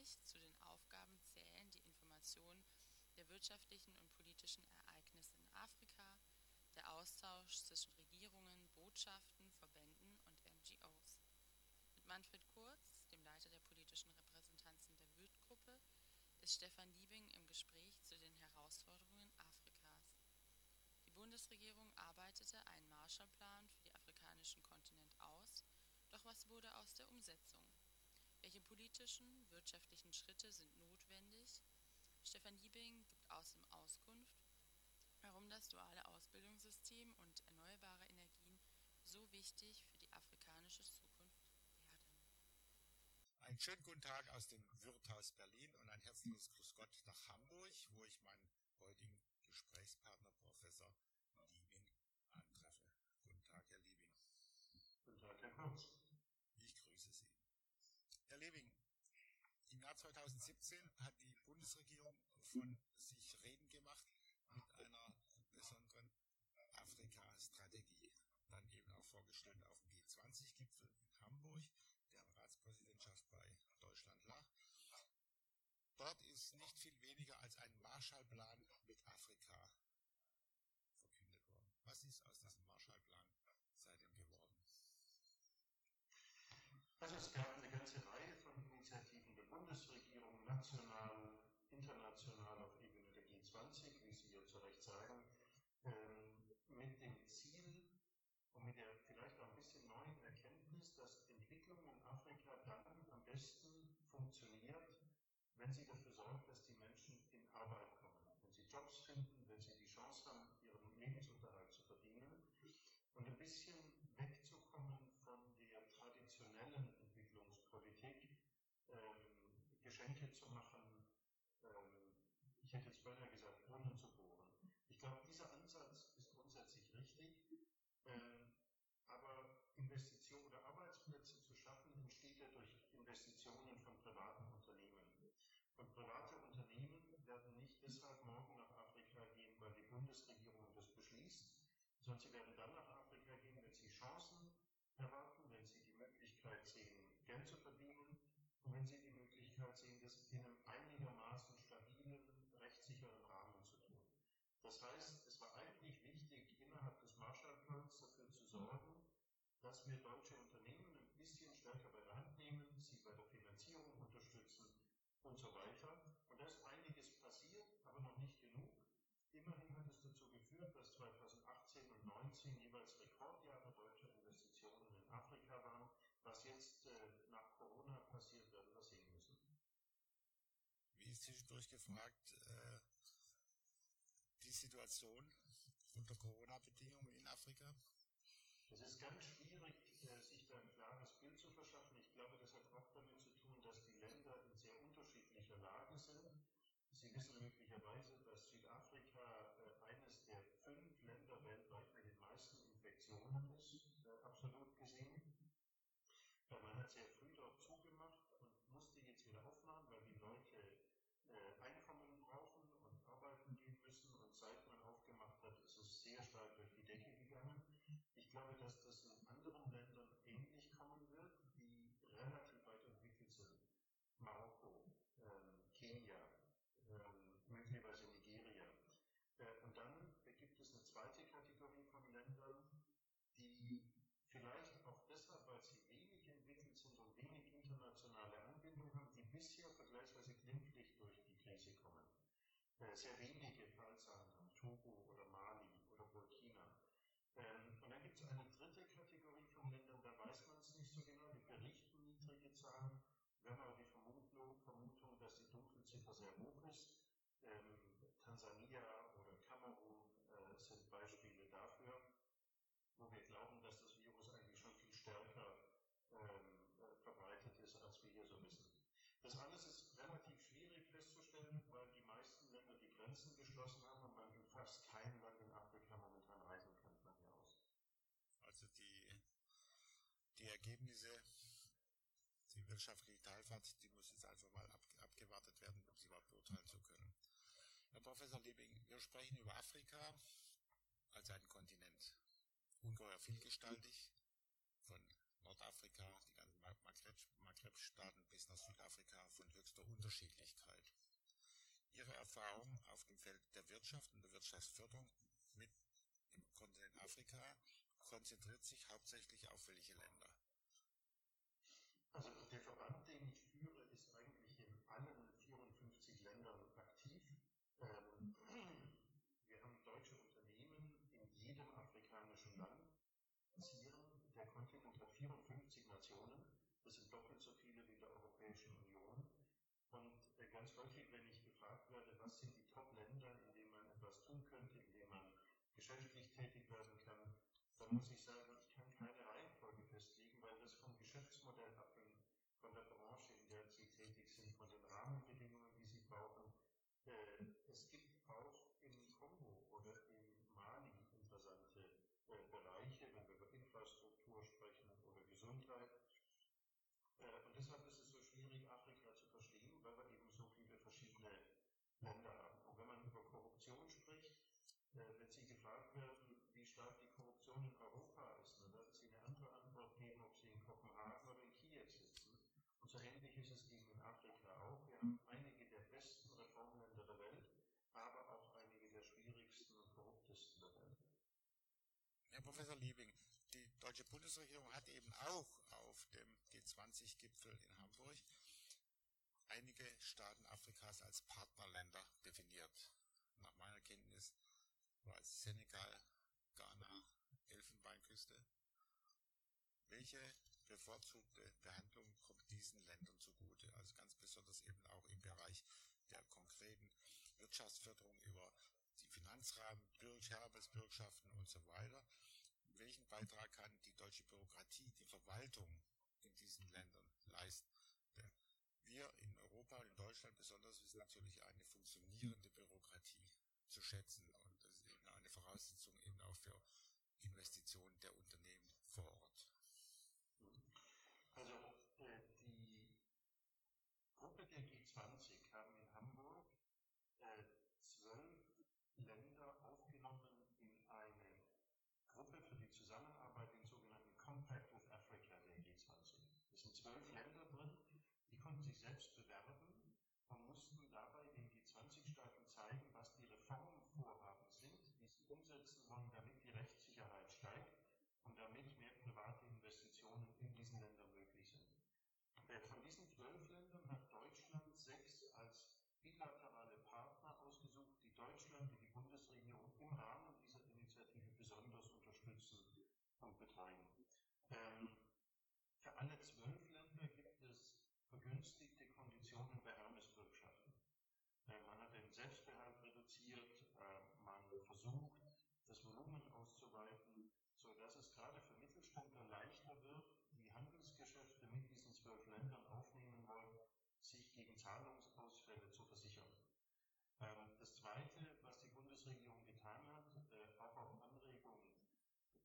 1934. Zu den Aufgaben zählen die Information der wirtschaftlichen und politischen Ereignisse in Afrika, der Austausch zwischen Regierungen, Botschaften, Verbänden und NGOs. Mit Manfred Kurz, dem Leiter der politischen Repräsentanzen der Würth-Gruppe, ist Stefan Liebing im Gespräch zu den Herausforderungen Afrikas. Die Bundesregierung arbeitete einen Marshallplan für den afrikanischen Kontinent aus, doch was wurde aus der Umsetzung? Welche politischen, wirtschaftlichen Schritte sind notwendig? Stefan Liebing gibt außerdem Auskunft, warum das duale Ausbildungssystem und erneuerbare Energien so wichtig für die afrikanische Zukunft einen schönen guten Tag aus dem Wirthaus Berlin und ein herzliches Grüß Gott nach Hamburg, wo ich meinen heutigen Gesprächspartner Professor Liebing antreffe. Guten Tag, Herr Liebing. Guten Tag, Herr Kurz. Ich grüße Sie. Herr Liebing, im Jahr 2017 hat die Bundesregierung von sich reden gemacht mit einer besonderen Afrika-Strategie. Dann eben auch vorgestellt auf dem G20-Gipfel in Hamburg der Ratspräsidentschaft bei Deutschland lag. Dort ist nicht viel weniger als ein Marshallplan mit Afrika verkündet worden. Was ist aus diesem Marshallplan seitdem geworden? Also es gab eine ganze Reihe von Initiativen der Bundesregierung, national, international auf Ebene der G20, wie Sie ja zu Recht sagen, ähm, mit dem Ziel, und mit der vielleicht auch ein bisschen neuen Erkenntnis, dass Entwicklung in Afrika dann am besten funktioniert, wenn sie dafür sorgt, dass die Menschen in Arbeit kommen, wenn sie Jobs finden, wenn sie die Chance haben, ihren Lebensunterhalt zu verdienen und ein bisschen wegzukommen von der traditionellen Entwicklungspolitik, ähm, Geschenke zu machen, ähm, ich hätte jetzt beinahe gesagt, Brunnen zu bohren. Ich glaube, dieser Ansatz ist grundsätzlich richtig. Ähm, aber Investitionen oder Arbeitsplätze zu schaffen, entsteht ja durch Investitionen von privaten Unternehmen. Und private Unternehmen werden nicht deshalb morgen nach Afrika gehen, weil die Bundesregierung das beschließt, sondern sie werden dann nach Afrika gehen, wenn sie Chancen erwarten, wenn sie die Möglichkeit sehen, Geld zu verdienen und wenn sie die Möglichkeit sehen, das in einem einigermaßen stabilen, rechtssicheren Rahmen zu tun. Das heißt, es war eigentlich wichtig, innerhalb des Marshallplans dafür zu sorgen, dass wir deutsche Unternehmen ein bisschen stärker bei der Hand nehmen, sie bei der Finanzierung unterstützen und so weiter. Und da ist einiges passiert, aber noch nicht genug. Immerhin hat es dazu geführt, dass 2018 und 2019 jeweils Rekordjahre deutscher Investitionen in Afrika waren. Was jetzt äh, nach Corona passiert, werden wir sehen müssen. Wie ist zwischendurch gefragt, äh, die Situation unter Corona-Bedingungen in Afrika? Es ist ganz schwierig, äh, sich da ein klares Bild zu verschaffen. Ich glaube, das hat auch damit zu tun, dass die Länder in sehr unterschiedlicher Lage sind. Sie wissen möglicherweise, dass Südafrika äh, eines der fünf Länder weltweit mit den meisten Infektionen ist, äh, absolut gesehen. Man hat sehr früh dort zugemacht und musste jetzt wieder aufmachen, weil die Leute äh, Einkommen brauchen und arbeiten gehen müssen. Und seit man aufgemacht hat, ist es sehr stark durch die Decke gegangen. Ich glaube, dass das in anderen Ländern ähnlich kommen wird, die relativ weit entwickelt sind. Marokko, ähm, Kenia, ähm, möglicherweise Nigeria. Äh, und dann gibt es eine zweite Kategorie von Ländern, die Vielleicht auch deshalb, weil sie wenig entwickelt sind und wenig internationale Anbindung haben, die bisher vergleichsweise glimpflich durch die Krise kommen. Äh, sehr wenige Fallzahlen haben, Togo oder Mali oder Burkina. Ähm, und dann gibt es eine dritte Kategorie von Ländern, da weiß man es nicht so genau, die berichten niedrige Zahlen. Wir haben aber die Vermutung, Vermutung dass die Dunkelziffer sehr hoch ist. Ähm, Tansania oder Kamerun äh, sind Beispiele dafür wo wir glauben, dass das Virus eigentlich schon viel stärker ähm, äh, verbreitet ist, als wir hier so wissen. Das alles ist relativ schwierig festzustellen, weil die meisten Länder die Grenzen geschlossen haben und man in fast kein Land in Afrika momentan reisen kann von hier aus. Also die, die Ergebnisse, die wirtschaftliche Teilfahrt, die muss jetzt einfach mal ab, abgewartet werden, um sie überhaupt beurteilen zu können. Herr Professor Liebing, wir sprechen über Afrika als einen Kontinent ungeheuer vielgestaltig, von Nordafrika Afrika, die ganzen Maghreb-Staaten bis nach Südafrika von höchster Unterschiedlichkeit. Ihre Erfahrung auf dem Feld der Wirtschaft und der Wirtschaftsförderung mit dem Kontinent Afrika konzentriert sich hauptsächlich auf welche Länder? Also der Verband, den ich führe, ist eigentlich in allen 54 Ländern aktiv. Ähm, wir haben deutsche Unternehmen in jedem afrikanischen Land. Der Kontinent hat 54 Nationen. Das sind doppelt so viele wie der Europäischen Union. Und äh, ganz häufig, wenn ich gefragt werde, was sind die Top-Länder, in denen man etwas tun könnte, in denen man geschäftlich tätig werden kann, dann muss ich sagen, ich kann keine Reihenfolge festlegen, weil das vom Geschäftsmodell abhängt, von der Branche, in der Sie tätig sind, von den Rahmenbedingungen, die Sie brauchen. Äh, es gibt auch im Kongo oder in Mali interessante äh, Bereiche, wenn wir über Infrastruktur sprechen oder Gesundheit. Äh, und deshalb ist es so schwierig, Afrika zu verstehen, weil wir eben so viele verschiedene Länder haben. Und wenn man über Korruption spricht, wenn Sie gefragt werden, wie stark die Korruption in Europa ist, dann werden Sie eine andere Antwort geben, ob Sie in Kopenhagen oder in Kiew sitzen. Und so ähnlich ist es in Afrika auch. Wir haben einige der besten Reformländer der Welt, aber auch einige der schwierigsten und korruptesten der Welt. Herr Professor Liebing, die deutsche Bundesregierung hat eben auch auf dem G20-Gipfel in Hamburg einige Staaten Afrikas als Partnerländer definiert. Nach meiner Kenntnis es Senegal, Ghana, Elfenbeinküste. Welche bevorzugte Behandlung kommt diesen Ländern zugute? Also ganz besonders eben auch im Bereich der konkreten Wirtschaftsförderung über die Finanzrahmen, Erbesbürgschaften und so weiter. Welchen Beitrag kann die deutsche Bürokratie, die Verwaltung in diesen Ländern leisten? Denn wir in Europa in Deutschland besonders wissen natürlich eine funktionierende Bürokratie zu schätzen. Und das ist eben eine Voraussetzung eben auch für Investitionen der Unternehmen vor Ort. Also äh, die Gruppe der G20 haben in Hamburg äh, zwölf Länder aufgenommen in eine Gruppe für die Zusammenarbeit, den sogenannten Compact with Africa der G20. Es sind zwölf Länder drin, die konnten sich selbst bewerben und mussten dabei den G20-Staaten zeigen, was die Reformvorhaben sind, die sie umsetzen wollen, damit die Rechtssicherheit steigt und damit mehr private Investitionen in diesen Ländern möglich sind. Von diesen zwölf Ländern hat Deutschland sechs als bilaterale Partner ausgesucht, die Deutschland, die die Bundesregierung im Rahmen dieser Initiative besonders unterstützen und betreuen. Ähm, für alle zwölf Länder gibt es vergünstigte Konditionen bei Hermesbürgschaften. Äh, man hat den Selbstbehalt reduziert, äh, man versucht, das Volumen auszuweiten, sodass es gerade für Mittelständler leichter wird, die Handelsgeschäfte mit diesen zwölf Ländern aufnehmen wollen, sich gegen Zahlungsausfälle zu versichern. Ähm, das Zweite, was die Bundesregierung getan hat, äh, auch auf Anregung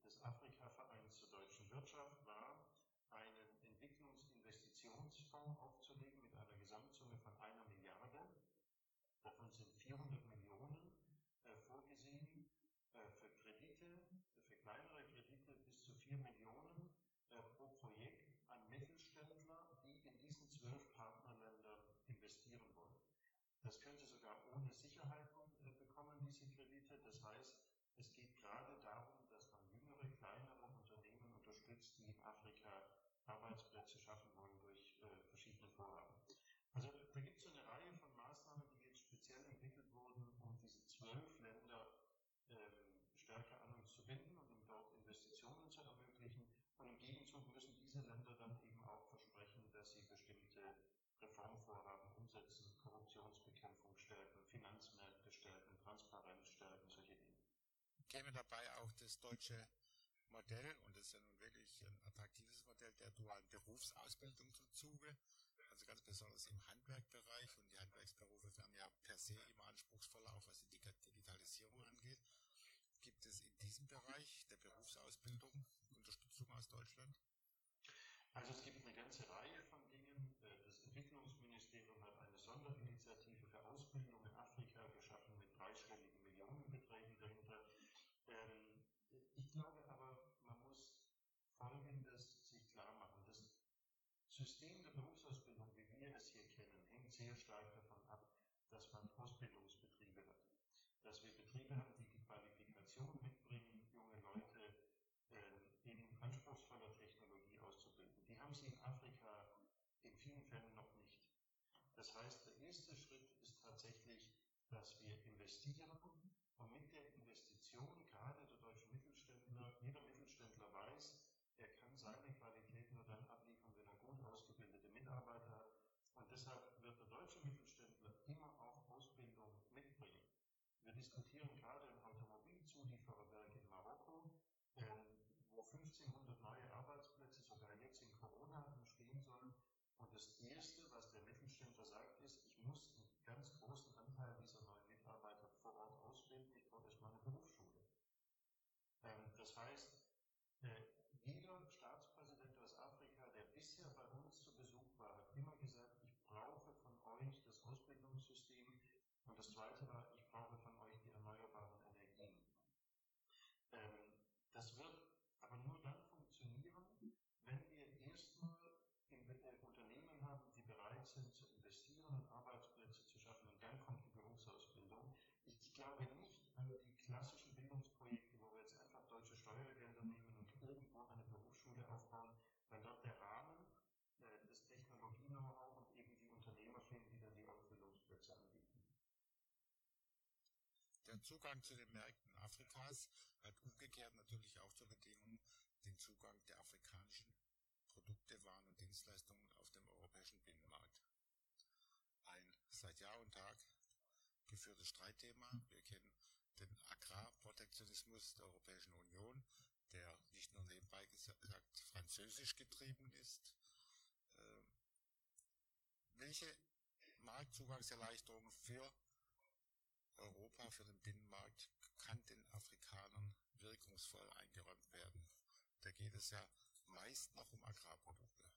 des Afrika-Vereins zur deutschen Wirtschaft, war, einen Entwicklungsinvestitionsfonds aufzulegen mit einer Gesamtsumme von einer Milliarde. Davon sind 400 Millionen äh, vorgesehen äh, für Kredite, für kleinere Kredite bis zu 4 Millionen äh, pro Projekt an Mittelständler, die in diesen zwölf Partnerländern investieren wollen. Das können sie sogar ohne Sicherheiten äh, bekommen, diese Kredite. Das heißt, es geht gerade darum, dass man jüngere, kleinere Unternehmen unterstützt, die in Afrika Arbeitsplätze schaffen wollen durch äh, verschiedene Vorhaben. Also da gibt es eine Reihe von Maßnahmen, die jetzt speziell entwickelt wurden, um diese zwölf Länder ähm, stärker an uns zu binden und um dort Investitionen zu ermöglichen. Und im Gegenzug müssen diese Länder dann eben auch versprechen, dass sie bestimmte Reformvorhaben Käme dabei auch das deutsche Modell, und das ist ja nun wirklich ein attraktives Modell der dualen Berufsausbildung zum Zuge, also ganz besonders im Handwerkbereich und die Handwerksberufe werden ja per se immer anspruchsvoller, auch was die Digitalisierung angeht. Gibt es in diesem Bereich der Berufsausbildung Unterstützung aus Deutschland? Also es gibt eine ganze Reihe von Dingen. Das Entwicklungsministerium hat eine Sonderinitiative für Ausbildung in Afrika geschaffen mit dreistelligen Millionenbeträgen dahinter. Ähm, ich glaube aber, man muss Folgendes sich klar machen. Das stark davon ab, dass man Ausbildungsbetriebe hat. Dass wir Betriebe haben, die die Qualifikation mitbringen, junge Leute äh, in anspruchsvoller Technologie auszubilden. Die haben sie in Afrika in vielen Fällen noch nicht. Das heißt, der erste Schritt ist tatsächlich, dass wir investieren und mit der Investition, gerade der deutsche Mittelständler, jeder Mittelständler weiß, er kann seine Qualität nur dann abliefern, wenn er gut ausgebildete Mitarbeiter hat. Und deshalb wird der deutsche Mittelständler immer auch Ausbildung mitbringen. Wir diskutieren gerade im Automobilzuliefererwerk in Marokko, äh, wo 1500 neue Arbeitsplätze sogar jetzt in Corona entstehen sollen. Und das Erste, was der Mittelständler sagt, ist, ich muss einen ganz großen Anteil dieser neuen Mitarbeiter vor Ort ausbilden, ich brauche erstmal eine Berufsschule. Ähm, das heißt, äh, jeder Staatspräsident aus Afrika, der bisher bei uns zu Besuch war, hat immer gesagt, ich brauche von euch das Ausbildungssystem. Und das Zweite war, ich brauche von euch die erneuerbaren Energien. Ähm, das wird aber nur dann funktionieren, wenn wir erstmal äh, Unternehmen haben, die bereit sind zu investieren und Arbeitsplätze zu schaffen. Und dann kommt die Berufsausbildung. Ich glaube nicht an die klassischen Bildungsprojekte, wo wir jetzt einfach deutsche Steuergelder nehmen und irgendwo eine Berufsschule aufbauen, weil dort der Rahmen, äh, das Technologie-Know-how und eben die Unternehmer finden, die dann die Ausbildungsplätze anbieten. Der Zugang zu den Märkten Afrikas hat umgekehrt natürlich auch zur Bedingung den Zugang der afrikanischen Produkte, Waren und Dienstleistungen auf dem europäischen Binnenmarkt. Ein seit Jahr und Tag geführtes Streitthema. Wir kennen den Agrarprotektionismus der Europäischen Union, der nicht nur nebenbei gesagt französisch getrieben ist. Ähm, welche Marktzugangserleichterungen für Europa, für den Binnenmarkt kann den Afrikanern wirkungsvoll eingeräumt werden? Da geht es ja meist noch um Agrarprodukte.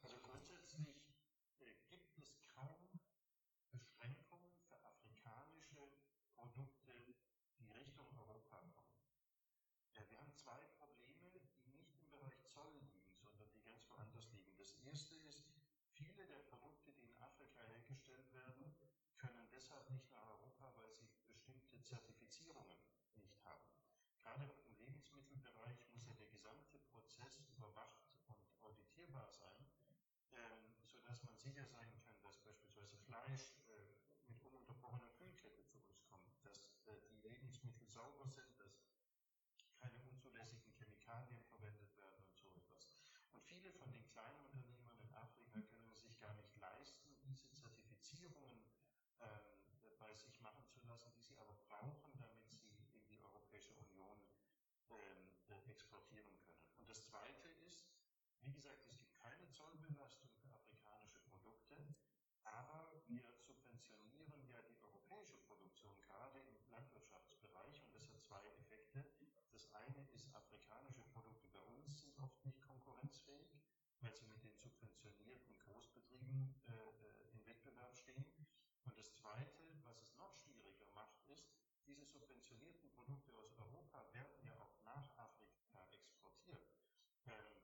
Also grundsätzlich äh, gibt es kaum Beschränkungen für afrikanische Produkte, die Richtung Europa kommen. Ja, wir haben zwei Probleme, die nicht im Bereich Zoll liegen, sondern die ganz woanders liegen. Das erste ist, viele der Produkte, die in Afrika hergestellt werden, können deshalb nicht nach Europa, weil sie bestimmte Zertifizierungen nicht haben. Gerade im Lebensmittelbereich muss ja der gesamte Prozess überwacht und auditierbar sein, ähm, sodass man sicher sein kann, dass beispielsweise Fleisch äh, mit ununterbrochener Kühlkette zu uns kommt, dass äh, die Lebensmittel sauber sind, dass keine unzulässigen Chemikalien verwendet werden und so etwas. Und viele von den kleinen Unternehmern in Afrika können es sich gar nicht leisten, diese Zertifizierungen ähm, bei sich machen zu lassen, die sie aber brauchen, damit sie die Europäische Union ähm, äh, exportieren können. Und das Zweite ist, wie gesagt, es gibt keine Zollbelastung für afrikanische Produkte, aber wir subventionieren ja die europäische Produktion gerade im Landwirtschaftsbereich und das hat zwei Effekte. Das eine ist, afrikanische Produkte bei uns sind oft nicht konkurrenzfähig, weil sie mit den subventionierten Großbetrieben äh, äh in Wettbewerb stehen. Und das Zweite, was es noch schwieriger macht, ist, diese subventionierten Produkte aus Europa werden ja auch nach Afrika exportiert. Ähm,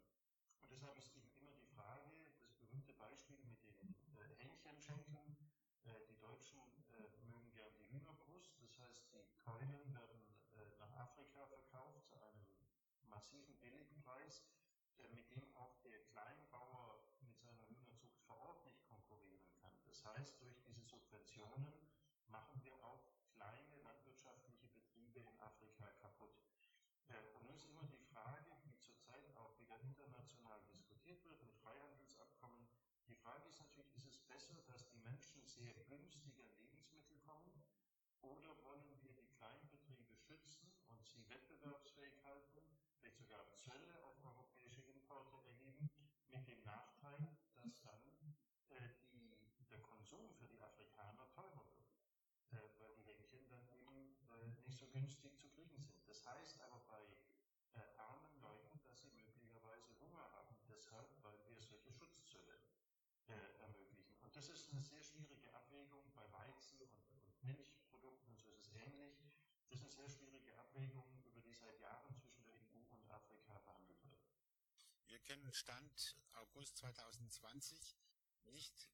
und deshalb ist eben immer die Frage, das berühmte Beispiel mit den äh, Hähnchenschenkeln. Äh, die Deutschen äh, mögen gern die Hühnerbrust, das heißt, die Keulen werden äh, nach Afrika verkauft zu einem massiven Billigpreis, äh, mit dem auch der Kleinbauer mit seiner Hühnerzucht vor Ort nicht konkurrieren kann. Das heißt, durch diese Subventionen machen wir auch kleine landwirtschaftliche Betriebe in Afrika kaputt. Und nun ist immer die Frage, die zurzeit auch wieder international diskutiert wird mit Freihandelsabkommen. Die Frage ist natürlich, ist es besser, dass die Menschen sehr günstig an Lebensmittel kommen oder wollen wir die Kleinbetriebe schützen und sie wettbewerbsfähig halten, vielleicht sogar Zölle auf europäische Importe erheben, mit dem Nachteil, dass dann äh, die, der Konsum für die Afrikaner teurer wird äh, weil die Hähnchen dann eben äh, nicht so günstig zu kriegen sind. Das heißt aber bei äh, armen Leuten, dass sie möglicherweise Hunger haben, deshalb, weil wir solche Schutzzölle äh, ermöglichen. Und das ist eine sehr schwierige Abwägung bei Weizen und, und Milchprodukten und so ist es ähnlich. Das ist eine sehr schwierige Abwägung, über die seit Jahren zwischen der EU und Afrika verhandelt wird. Wir kennen Stand August 2020 nicht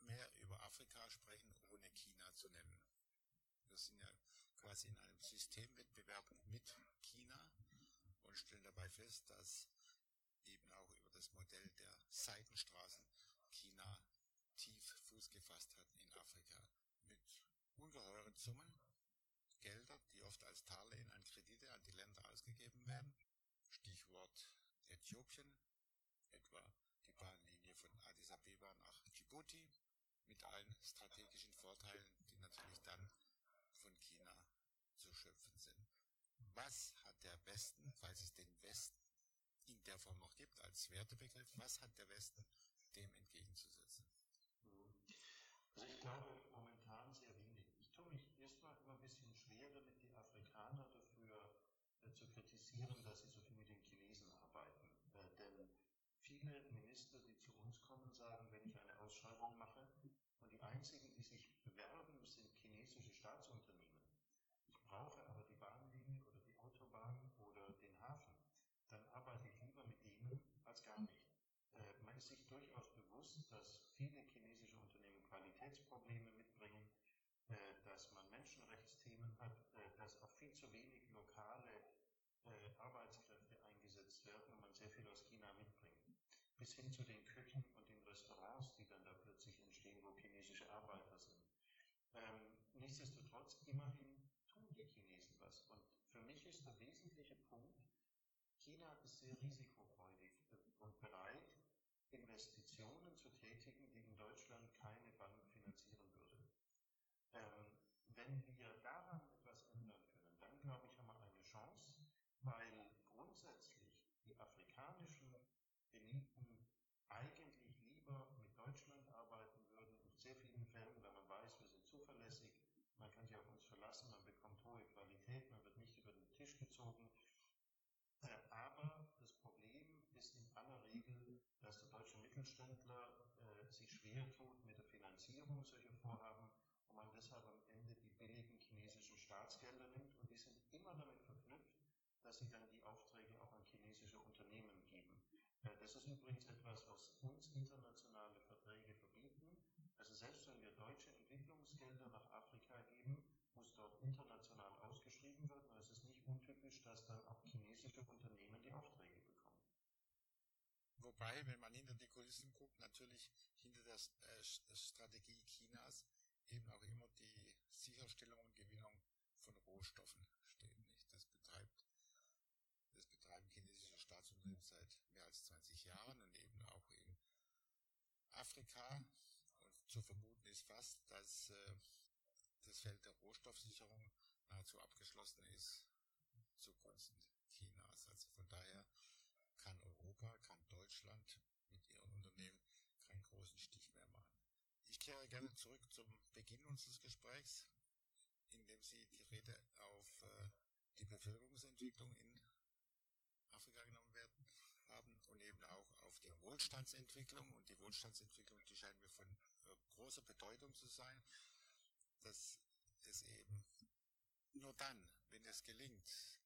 mehr über Afrika sprechen, ohne China zu nennen. Wir sind ja quasi in einem Systemwettbewerb mit China und stellen dabei fest, dass eben auch über das Modell der Seitenstraßen China tief Fuß gefasst hat in Afrika mit ungeheuren Summen Gelder, die oft als Darlehen an Kredite an die Länder ausgegeben werden. Stichwort Äthiopien, etwa die Bahnlinie von Addis Abeba nach Djibouti mit allen strategischen Vorteilen, die natürlich dann von China zu schöpfen sind. Was hat der Westen, falls es den Westen in der Form noch gibt, als Wertebegriff, was hat der Westen dem entgegenzusetzen? Also ich glaube momentan sehr wenig. Ich tue mich erstmal immer ein bisschen schwer damit, die Afrikaner dafür äh, zu kritisieren, dass sie so viel mit den Chinesen arbeiten. Äh, denn viele Minister, die zu uns kommen, sagen, wenn ich eine Ausschreibung mache und die einzigen, die sich bewerben, sind chinesische Staatsunternehmen. Ich brauche aber die Bahnlinie oder die Autobahn oder den Hafen. Dann arbeite ich lieber mit denen als gar nicht. Äh, man ist sich durchaus bewusst, dass viele chinesische Unternehmen Qualitätsprobleme mitbringen, äh, dass man Menschenrechtsthemen hat, äh, dass auch viel zu wenig lokale äh, Arbeitskräfte eingesetzt werden und man sehr viel aus China mitbringt. Bis hin zu den Küchen und den Restaurants, die dann da plötzlich entstehen, wo chinesische Arbeiter sind. Ähm, nichtsdestotrotz, immerhin tun die Chinesen was. Und für mich ist der wesentliche Punkt, China ist sehr risikofreudig und bereit, Investitionen zu tätigen, die in Deutschland keine Bank finanzieren würde. Ähm, wenn wir daran etwas ändern können, dann glaube ich, haben wir eine Chance, weil grundsätzlich die afrikanischen Eliten eigentlich lieber mit Deutschland arbeiten würden, in sehr vielen Fällen, weil man weiß, wir sind zuverlässig, man kann sich auf uns verlassen, man bekommt hohe Qualität, man wird nicht über den Tisch gezogen. Äh, aber das Problem ist in aller Regel, dass der deutsche Mittelständler äh, sich schwer tut mit der Finanzierung solcher Vorhaben und man deshalb am Ende die billigen chinesischen Staatsgelder nimmt und die sind immer damit verknüpft, dass sie dann die Aufträge auch an chinesische Unternehmen geben. Äh, das ist übrigens etwas, was uns internationale Verträge verbieten. Also selbst wenn wir deutsche Entwicklungsgelder nach Afrika geben, muss dort international ausgeschrieben werden. Und es ist nicht untypisch, dass dann auch chinesische Unternehmen die Aufträge. Wobei, wenn man hinter die Kulissen guckt, natürlich hinter der äh, Strategie Chinas eben auch immer die Sicherstellung und Gewinnung von Rohstoffen steht. Nicht? Das betreibt das betreiben chinesische Staatsunternehmen seit mehr als 20 Jahren und eben auch in Afrika. Und zu vermuten ist fast, dass äh, das Feld der Rohstoffsicherung nahezu abgeschlossen ist zugunsten Chinas. Also von daher kann Europa, kann Deutschland mit ihren Unternehmen keinen großen Stich mehr machen. Ich kehre gerne zurück zum Beginn unseres Gesprächs, in dem Sie die Rede auf äh, die Bevölkerungsentwicklung in Afrika genommen werden haben und eben auch auf die Wohlstandsentwicklung. Und die Wohlstandsentwicklung, die scheint mir von äh, großer Bedeutung zu sein, dass es eben nur dann, wenn es gelingt,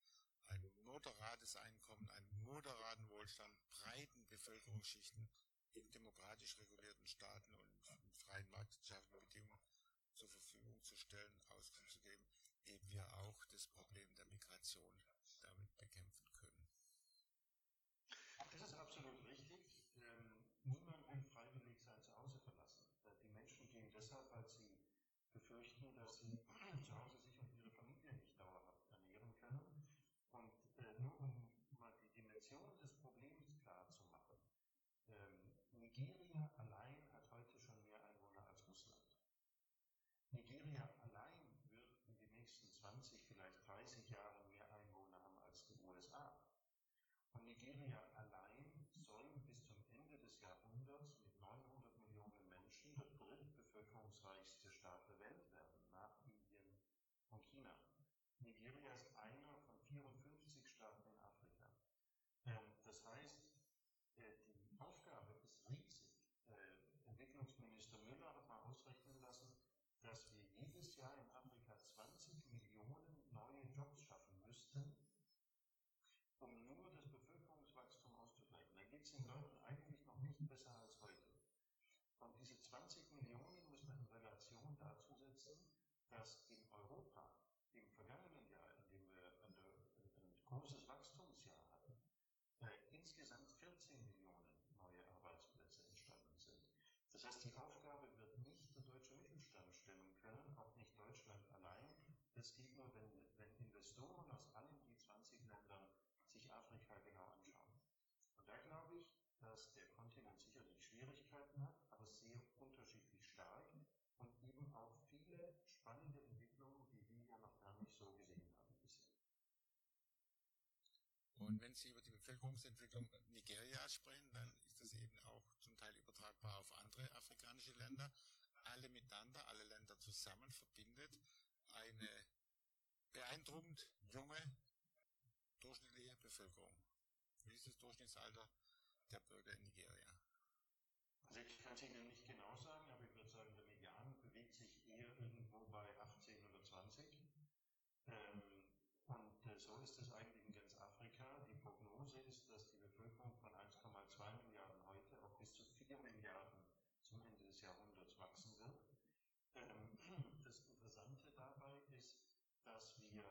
ein moderates Einkommen, einen moderaten Wohlstand breiten Bevölkerungsschichten in demokratisch regulierten Staaten und in freien marktwirtschaftlichen Bedingungen zur Verfügung zu stellen, Auskunft zu geben, eben wir auch das Problem der Migration damit bekämpfen können. Das ist absolut richtig. Ähm, niemand will freiwillig sein Zuhause verlassen. Äh, die Menschen gehen deshalb, weil sie befürchten, dass sie zu Hause sich und ihre Familie nicht dauerhaft ernähren können. Und äh, nur um mal die Dimension des Problems klar zu machen. Ähm, Nigeria allein hat heute schon mehr Einwohner als Russland. Nigeria allein wird in den nächsten 20, vielleicht 30 Jahren mehr Einwohner haben als die USA. Und Nigeria allein soll bis zum Ende des Jahrhunderts mit 900 Millionen Menschen der drittbevölkerungsreichste Staat der Welt werden, nach Indien und China. Nigeria ist einer von 54 Staaten in Afrika. Ähm, das heißt, äh, die Aufgabe ist riesig. Äh, Entwicklungsminister Müller hat mal ausrechnen lassen, dass wir jedes Jahr in Afrika 20 Millionen neue Jobs schaffen müssten, um nur das Bevölkerungswachstum auszugleichen. Da geht es den Leuten eigentlich noch nicht besser als heute. Und diese 20 Millionen dass in Europa im vergangenen Jahr, in dem wir ein, großes Wachstumsjahr hatten, äh, insgesamt 14 Millionen neue Arbeitsplätze entstanden sind. Das heißt, die Aufgabe wird nicht der deutsche Mittelstand stemmen können, auch nicht Deutschland allein. Das geht nur, wenn, wenn Investoren aus allen G20-Ländern sich Afrika genau anschauen. Und da glaube ich, dass der Kontinent sicherlich Schwierigkeiten hat, aber sehr unterschiedlich stark und eben auch viele spannende Entwicklungen, die wir ja noch gar nicht so gesehen haben bisher. Und wenn Sie über die Bevölkerungsentwicklung Nigeria sprechen, dann ist das eben auch zum Teil übertragbar auf andere afrikanische Länder. Alle miteinander, alle Länder zusammen verbindet eine beeindruckend junge durchschnittliche Bevölkerung. Wie ist das Durchschnittsalter der Bürger in Nigeria? Also ich kann es Ihnen nicht genau sagen, aber ich würde sagen, der Median bewegt sich eher irgendwo bei 18 oder 20. Ähm, und äh, so ist es eigentlich in ganz Afrika. Die Prognose ist, dass die Bevölkerung von 1,2 Milliarden heute auf bis zu 4 Milliarden zum Ende des Jahrhunderts wachsen wird. Ähm, das Interessante dabei ist, dass wir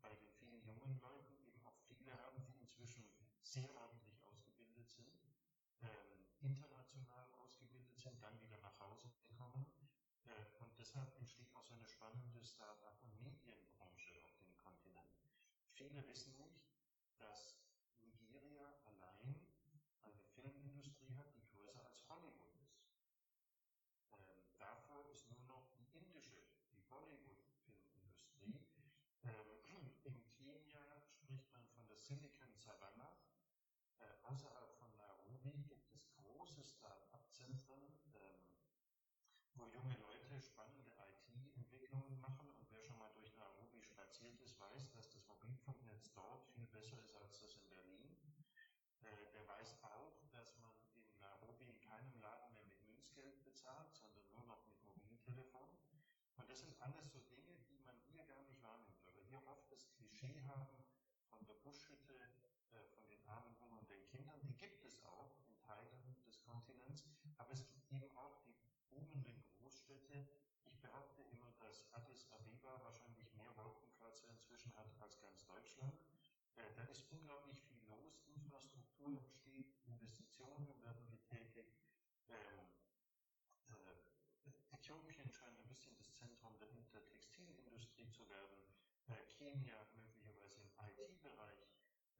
bei den vielen jungen Leuten eben auch viele haben, die inzwischen sehr ordentlich ausgebildet sind, ähm, international ausgebildet sind, dann wieder nach Hause kommen. Äh, und deshalb entsteht auch so eine spannende Start-up- und Medienbranche auf dem Kontinent. Viele wissen nicht, dass Nigeria allein eine Filmindustrie hat, die größer als Hollywood ist. Ähm, davor ist nur noch die indische, die Bollywood-Filmindustrie. Ähm, in Kenia spricht man von der Silicon Savannah. Äh, außerhalb von Nairobi gibt es große Start-up-Zentren, ähm, wo junge Leute spannende IT-Entwicklungen machen. Und wer schon mal durch Nairobi spaziert ist, weiß, dass das Mobilfunknetz dort viel besser ist als das in Berlin. Äh, der weiß auch, dass man in Nairobi in keinem Laden mehr mit Münzgeld bezahlt, sondern nur noch mit Mobiltelefon. Und das sind alles so Dinge, die man hier gar nicht wahrnimmt, weil wir hier oft das Klischee haben von der Buschhütte, äh, von den armen, hungernden Kindern. Die gibt es auch in Teilen des Kontinents, aber es gibt eben auch die boomenden Großstädte. Ich behaupte immer, dass Addis Abeba wahrscheinlich mehr Wolkenkratzer inzwischen hat als ganz Deutschland. Äh, da ist unglaublich viel los, Infrastruktur entsteht, Investitionen werden getätigt. Ähm, äh, Äthiopien scheint ein bisschen das Zentrum der, der Textilindustrie zu werden. Äh, Kenia möglicherweise im IT-Bereich.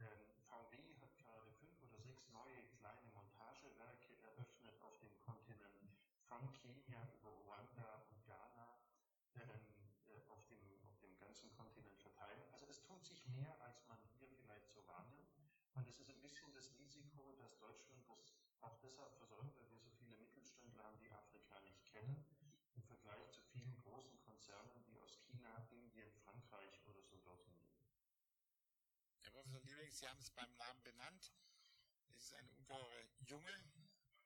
Ähm, VW hat gerade fünf oder sechs neue kleine Montagewerke eröffnet auf dem Kontinent von Kenia über Ruanda und Ghana ähm, äh, auf, dem, auf dem ganzen Kontinent verteilt. Also es tut sich mehr, als man hier vielleicht so wahrnimmt. Und es ist ein bisschen das Risiko, dass Deutschland das auch deshalb versäumt, weil wir so viele Mittelständler haben, die Afrika nicht kennen, im Vergleich zu vielen großen Konzernen, die aus China, Indien, Frankreich oder so dorthin gehen. Herr Professor Liebing, Sie haben es beim Namen benannt. Es ist eine ungeheure junge,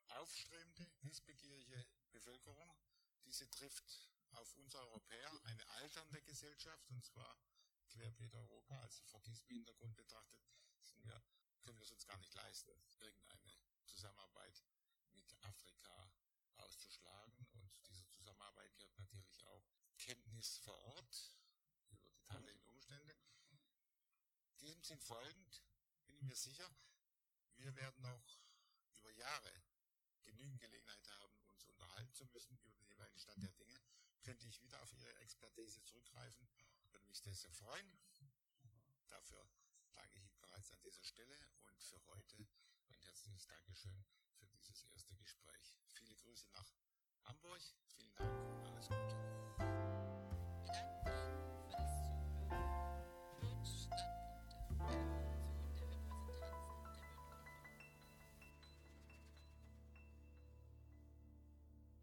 aufstrebende, wissbegierige Bevölkerung. Diese trifft auf uns Europäer eine alternde Gesellschaft, und zwar querbeet Europa. Also vor diesem Hintergrund betrachtet wir, können wir es uns gar nicht leisten, irgendeine Zusammenarbeit mit Afrika auszuschlagen. Und dieser Zusammenarbeit gehört natürlich auch Kenntnis vor Ort über die tatsächlichen Umstände. Diesem sind folgend, bin ich mir sicher, wir werden noch über Jahre genügend Gelegenheit haben, uns unterhalten zu müssen über den jeweiligen Stand der Dinge. Könnte ich wieder auf Ihre Expertise zurückgreifen, würde mich sehr, sehr freuen. Dafür danke ich bereits an dieser Stelle und für heute ein herzliches Dankeschön für dieses erste Gespräch. Viele Grüße nach Hamburg, vielen Dank und alles Gute.